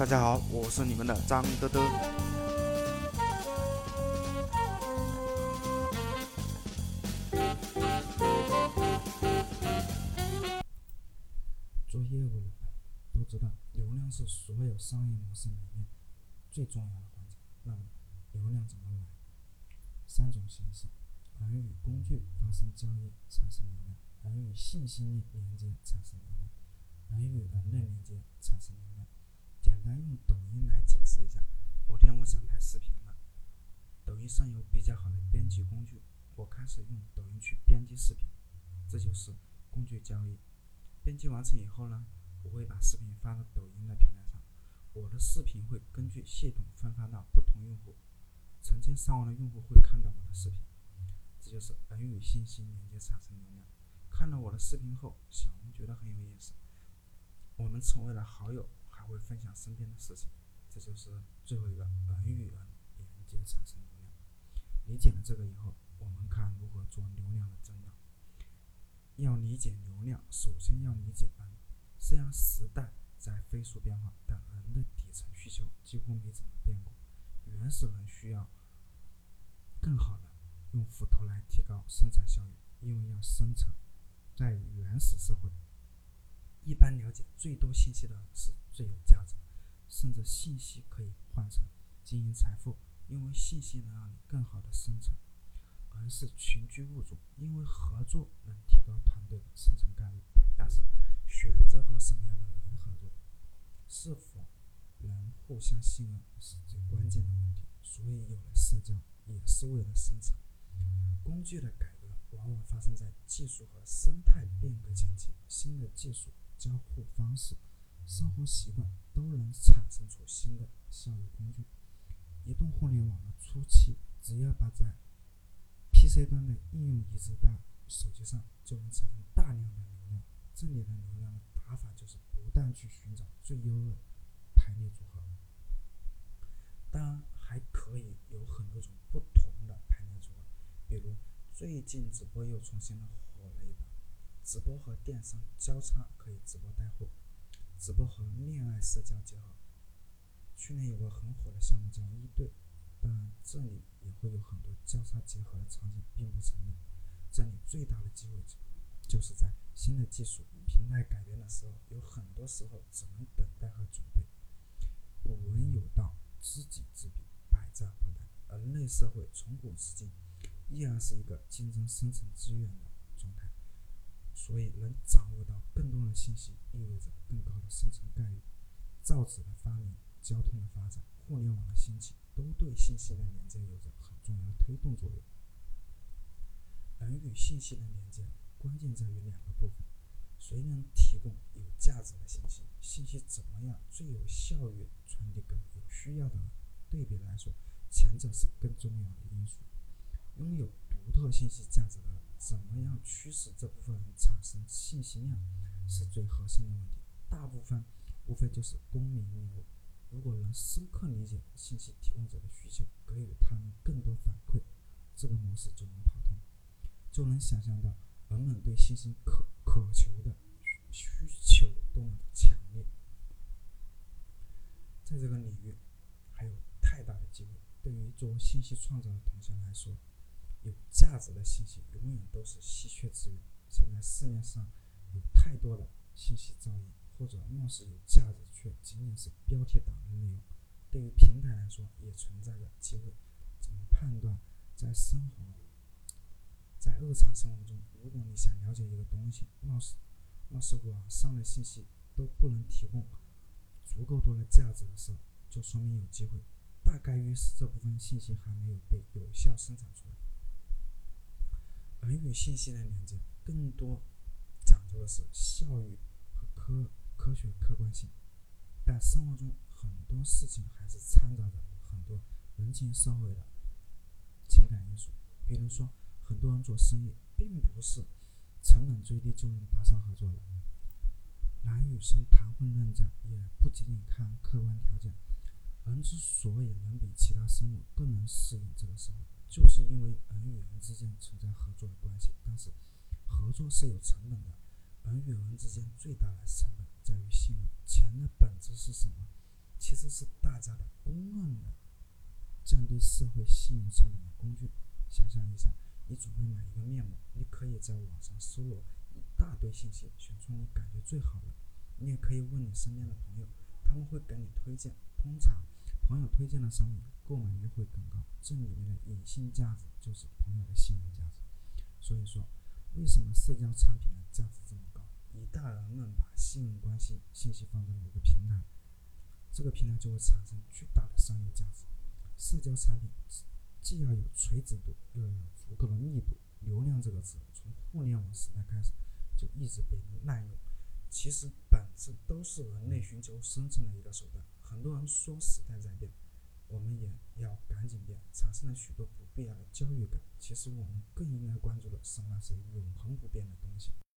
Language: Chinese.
大家好，我是你们的张德德。做业务的都知道，流量是所有商业模式里面最重要的环节。那么，流量怎么来？三种形式：人与工具发生交易产生流量，人与信息链连接产生流量，人与人的连接产生流量。简单用抖音来解释一下。某天我想拍视频了，抖音上有比较好的编辑工具，我开始用抖音去编辑视频，这就是工具交易。编辑完成以后呢，我会把视频发到抖音的平台上。我的视频会根据系统分发到不同用户，成千上万的用户会看到我的视频。这就是人与信息连接产生流量。看了我的视频后，小龙觉得很有意思，我们成为了好友，会分享身边的事情。这就是最后一个人与人连接产生流量。理解了这个以后，我们看如何做流量的增长。要理解流量，首先要理解人。虽然时代在飞速变化，但人的底层需求几乎没怎么变过。原始人需要更好的用斧头来提高生产效率，因为要生存。在原始社会，一般了解最多信息的是最有价值，甚至信息可以换成经营财富，因为信息能让你更好的生存。而是群居物种，因为合作能提高团队的生存概率。但是，选择和什么样的人合作，是否能互相信任，是最关键的问题。所以，有了社交，也是为了生存。工具的改革往往发生在技术和生态变革前期。新的技术、交互方式、生活习惯都能产生出新的效率工具。移动互联网的初期，只要把在 PC 端的应用移植到手机上，就能产生大量的流量。这里的流量的打法就是不断去寻找最优的排列组合。当然，还可以有很多种不同的排列组合。比如，最近直播又重新的火了一把，直播和电商交叉可以直播带货，直播和恋爱社交结合。去年有个很火的项目叫一对。当然，这里也会有很多交叉结合的场景，并不成立。这里最大的机会就是在新的技术平台改变的时候，有很多时候只能等待和准备。古人有道：“知己知彼，百战不殆。”人类社会从古至今依然是一个竞争生存资源的，所以能掌握到更多的信息，意味着更高的生存概率。造纸的发明、交通的发展、互联网的兴起。都对信息的连接有着很重要的推动作用。人与信息的连接关键在于两个部分：谁能提供有价值的信息？信息怎么样最有效率传递给有需要的人？对比来说，前者是更重要的因素。拥有独特信息价值的人，怎么样驱使这部分人产生信息量，是最核心的问题。大部分无非就是公民义务。如果能深刻理解信息提供者的需求，给予他们更多反馈，这个模式就能跑通，就能想象到人们对信息渴渴求的需求多么强烈。在这个领域，还有太大的机会。对于做信息创造的同学来说，有价值的信息永远都是稀缺资源。现在市面上有太多的信息噪音。或者貌似有价值，却仅仅是标题党的内容，对于平台来说也存在着机会。怎么判断？在生活，在日常生活中，如果你想了解一个东西，貌似貌似网上的信息都不能提供足够多的价值的时候，就说明有机会。大概率是这部分信息还没有被有效生产出。而与信息的连接，更多讲究的是效率和科。科学客观性，但生活中很多事情还是掺杂着很多人情社会的情感因素。比如说，很多人做生意并不是成本最低就能达成合作的。男女生谈婚论嫁也不仅仅看客观条件。人之所以能比其他生物更能适应这个社会，就是因为人与人之间存在合作的关系。但是，合作是有成本的。人与人之间最大的成本在于信任。钱的本质是什么？其实是大家的公认的降低社会信用成本的工具。想象一下，你准备买一个面膜，你可以在网上搜罗一大堆信息，选出你感觉最好的。你也可以问你身边的朋友，他们会给你推荐。通常，朋友推荐的商品购买欲会更高，这里面的隐性价值就是朋友的信任价值。所以说，为什么社交产品的价值这么高？一旦人们把信任关系信息放在某个平台，这个平台就会产生巨大的商业价值。社交产品既要有垂直度，又要有足够的密度。流量这个词从互联网时代开始就一直被滥用，其实本质都是人类寻求生存的一个手段。很多人说时代在变，我们也要赶紧变，产生了许多不必要的焦虑感。其实我们更应该关注的是那些永恒不变的东西。